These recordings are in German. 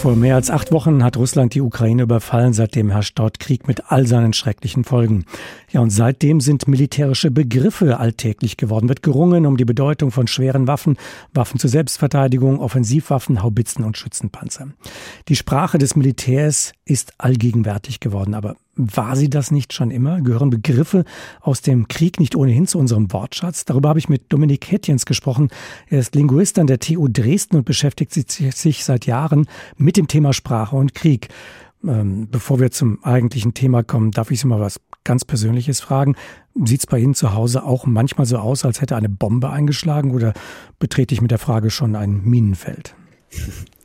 Vor mehr als acht Wochen hat Russland die Ukraine überfallen. Seitdem herrscht dort Krieg mit all seinen schrecklichen Folgen. Ja, und seitdem sind militärische Begriffe alltäglich geworden. Wird gerungen um die Bedeutung von schweren Waffen, Waffen zur Selbstverteidigung, Offensivwaffen, Haubitzen und Schützenpanzer. Die Sprache des Militärs ist allgegenwärtig geworden. Aber war sie das nicht schon immer? Gehören Begriffe aus dem Krieg nicht ohnehin zu unserem Wortschatz? Darüber habe ich mit Dominik Hettjens gesprochen. Er ist Linguist an der TU Dresden und beschäftigt sich seit Jahren mit dem Thema Sprache und Krieg. Ähm, bevor wir zum eigentlichen Thema kommen, darf ich Sie mal was ganz Persönliches fragen. Sieht es bei Ihnen zu Hause auch manchmal so aus, als hätte eine Bombe eingeschlagen oder betrete ich mit der Frage schon ein Minenfeld?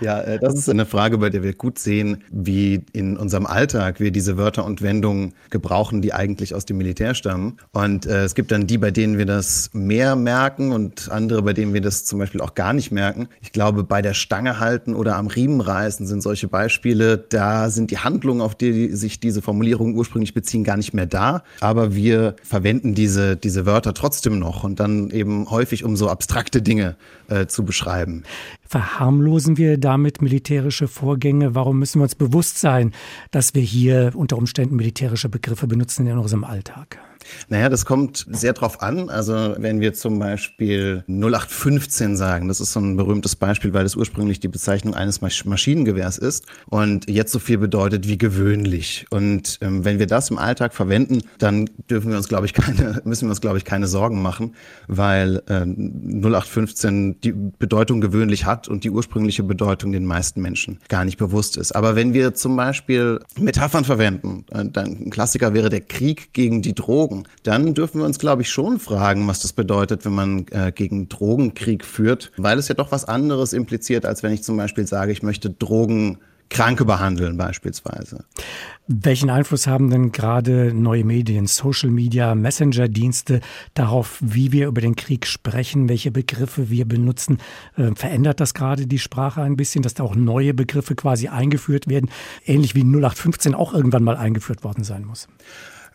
Ja, äh, das ist eine Frage, bei der wir gut sehen, wie in unserem Alltag wir diese Wörter und Wendungen gebrauchen, die eigentlich aus dem Militär stammen. Und äh, es gibt dann die, bei denen wir das mehr merken und andere, bei denen wir das zum Beispiel auch gar nicht merken. Ich glaube, bei der Stange halten oder am Riemen reißen sind solche Beispiele. Da sind die Handlungen, auf die sich diese Formulierungen ursprünglich beziehen, gar nicht mehr da. Aber wir verwenden diese, diese Wörter trotzdem noch und dann eben häufig, um so abstrakte Dinge äh, zu beschreiben. Verharmlosen wir damit militärische Vorgänge? Warum müssen wir uns bewusst sein, dass wir hier unter Umständen militärische Begriffe benutzen in unserem Alltag? Naja, das kommt sehr drauf an. Also wenn wir zum Beispiel 0815 sagen, das ist so ein berühmtes Beispiel, weil das ursprünglich die Bezeichnung eines Maschinengewehrs ist und jetzt so viel bedeutet wie gewöhnlich. Und ähm, wenn wir das im Alltag verwenden, dann dürfen wir uns, glaube ich, keine, müssen wir uns, glaube ich, keine Sorgen machen, weil äh, 0815 die Bedeutung gewöhnlich hat und die ursprüngliche Bedeutung den meisten Menschen gar nicht bewusst ist. Aber wenn wir zum Beispiel Metaphern verwenden, äh, dann ein Klassiker wäre der Krieg gegen die Drogen Drogen, dann dürfen wir uns, glaube ich, schon fragen, was das bedeutet, wenn man äh, gegen Drogenkrieg führt, weil es ja doch was anderes impliziert, als wenn ich zum Beispiel sage, ich möchte Drogen Kranke behandeln beispielsweise. Welchen Einfluss haben denn gerade neue Medien, Social Media, Messenger-Dienste darauf, wie wir über den Krieg sprechen, welche Begriffe wir benutzen? Äh, verändert das gerade die Sprache ein bisschen, dass da auch neue Begriffe quasi eingeführt werden, ähnlich wie 0815 auch irgendwann mal eingeführt worden sein muss?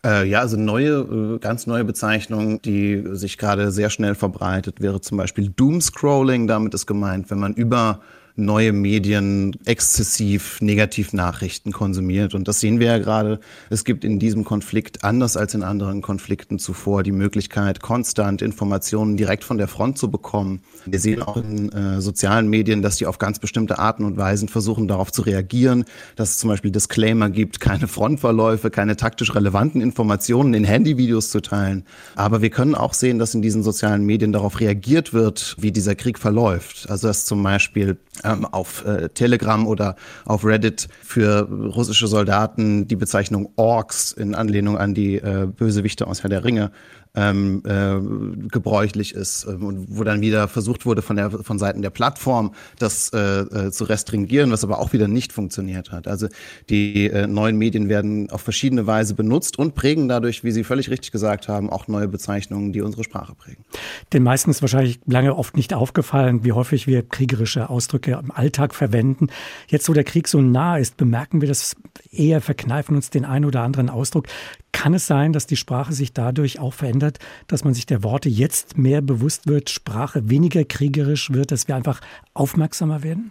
Äh, ja, also neue, äh, ganz neue Bezeichnung, die sich gerade sehr schnell verbreitet, wäre zum Beispiel Doomscrolling. Damit ist gemeint, wenn man über neue Medien exzessiv Negativnachrichten konsumiert. Und das sehen wir ja gerade. Es gibt in diesem Konflikt, anders als in anderen Konflikten zuvor, die Möglichkeit, konstant Informationen direkt von der Front zu bekommen. Wir sehen auch in äh, sozialen Medien, dass die auf ganz bestimmte Arten und Weisen versuchen, darauf zu reagieren, dass es zum Beispiel Disclaimer gibt, keine Frontverläufe, keine taktisch relevanten Informationen in Handyvideos zu teilen. Aber wir können auch sehen, dass in diesen sozialen Medien darauf reagiert wird, wie dieser Krieg verläuft. Also dass zum Beispiel ähm, auf äh, Telegram oder auf Reddit für russische Soldaten die Bezeichnung Orks in Anlehnung an die äh, Bösewichte aus Herr der Ringe ähm, äh, gebräuchlich ist, äh, wo dann wieder versucht wurde von der von Seiten der Plattform das äh, äh, zu restringieren, was aber auch wieder nicht funktioniert hat. Also die äh, neuen Medien werden auf verschiedene Weise benutzt und prägen dadurch, wie Sie völlig richtig gesagt haben, auch neue Bezeichnungen, die unsere Sprache prägen. Den meisten ist wahrscheinlich lange oft nicht aufgefallen, wie häufig wir kriegerische Ausdrücke im Alltag verwenden. Jetzt, wo der Krieg so nah ist, bemerken wir das eher, verkneifen uns den einen oder anderen Ausdruck. Kann es sein, dass die Sprache sich dadurch auch verändert, dass man sich der Worte jetzt mehr bewusst wird, Sprache weniger kriegerisch wird, dass wir einfach aufmerksamer werden?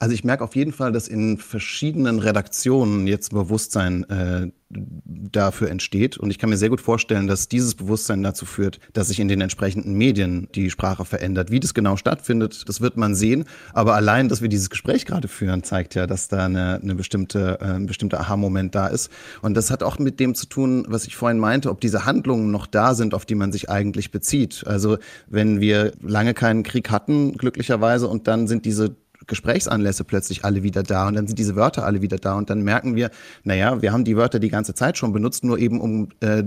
Also ich merke auf jeden Fall, dass in verschiedenen Redaktionen jetzt Bewusstsein äh, dafür entsteht. Und ich kann mir sehr gut vorstellen, dass dieses Bewusstsein dazu führt, dass sich in den entsprechenden Medien die Sprache verändert. Wie das genau stattfindet, das wird man sehen. Aber allein, dass wir dieses Gespräch gerade führen, zeigt ja, dass da eine, eine bestimmte, äh, ein bestimmter Aha-Moment da ist. Und das hat auch mit dem zu tun, was ich vorhin meinte, ob diese Handlungen noch da sind, auf die man sich eigentlich bezieht. Also wenn wir lange keinen Krieg hatten, glücklicherweise, und dann sind diese Gesprächsanlässe plötzlich alle wieder da und dann sind diese Wörter alle wieder da und dann merken wir, naja, wir haben die Wörter die ganze Zeit schon benutzt, nur eben um äh,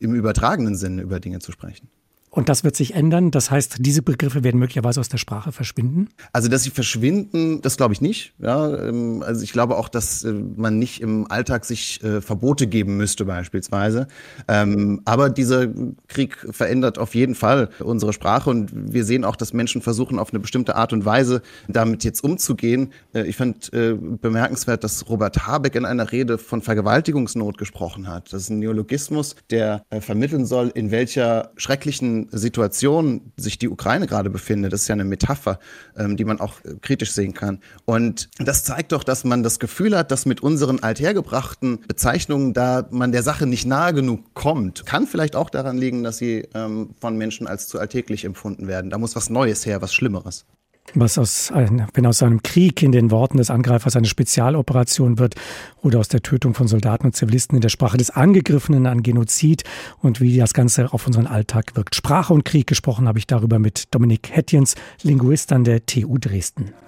im übertragenen Sinne über Dinge zu sprechen. Und das wird sich ändern. Das heißt, diese Begriffe werden möglicherweise aus der Sprache verschwinden? Also, dass sie verschwinden, das glaube ich nicht. Ja, ähm, also ich glaube auch, dass äh, man nicht im Alltag sich äh, Verbote geben müsste beispielsweise. Ähm, aber dieser Krieg verändert auf jeden Fall unsere Sprache und wir sehen auch, dass Menschen versuchen, auf eine bestimmte Art und Weise damit jetzt umzugehen. Äh, ich fand bemerkenswert, dass Robert Habeck in einer Rede von Vergewaltigungsnot gesprochen hat. Das ist ein Neologismus, der vermitteln soll, in welcher schrecklichen welchen Situationen sich die Ukraine gerade befindet. Das ist ja eine Metapher, ähm, die man auch äh, kritisch sehen kann. Und das zeigt doch, dass man das Gefühl hat, dass mit unseren althergebrachten Bezeichnungen da man der Sache nicht nahe genug kommt. Kann vielleicht auch daran liegen, dass sie ähm, von Menschen als zu alltäglich empfunden werden. Da muss was Neues her, was Schlimmeres. Was aus, wenn aus einem Krieg in den Worten des Angreifers eine Spezialoperation wird oder aus der Tötung von Soldaten und Zivilisten in der Sprache des Angegriffenen ein Genozid und wie das Ganze auf unseren Alltag wirkt. Sprache und Krieg gesprochen habe ich darüber mit Dominik Hettjens, Linguist an der TU Dresden.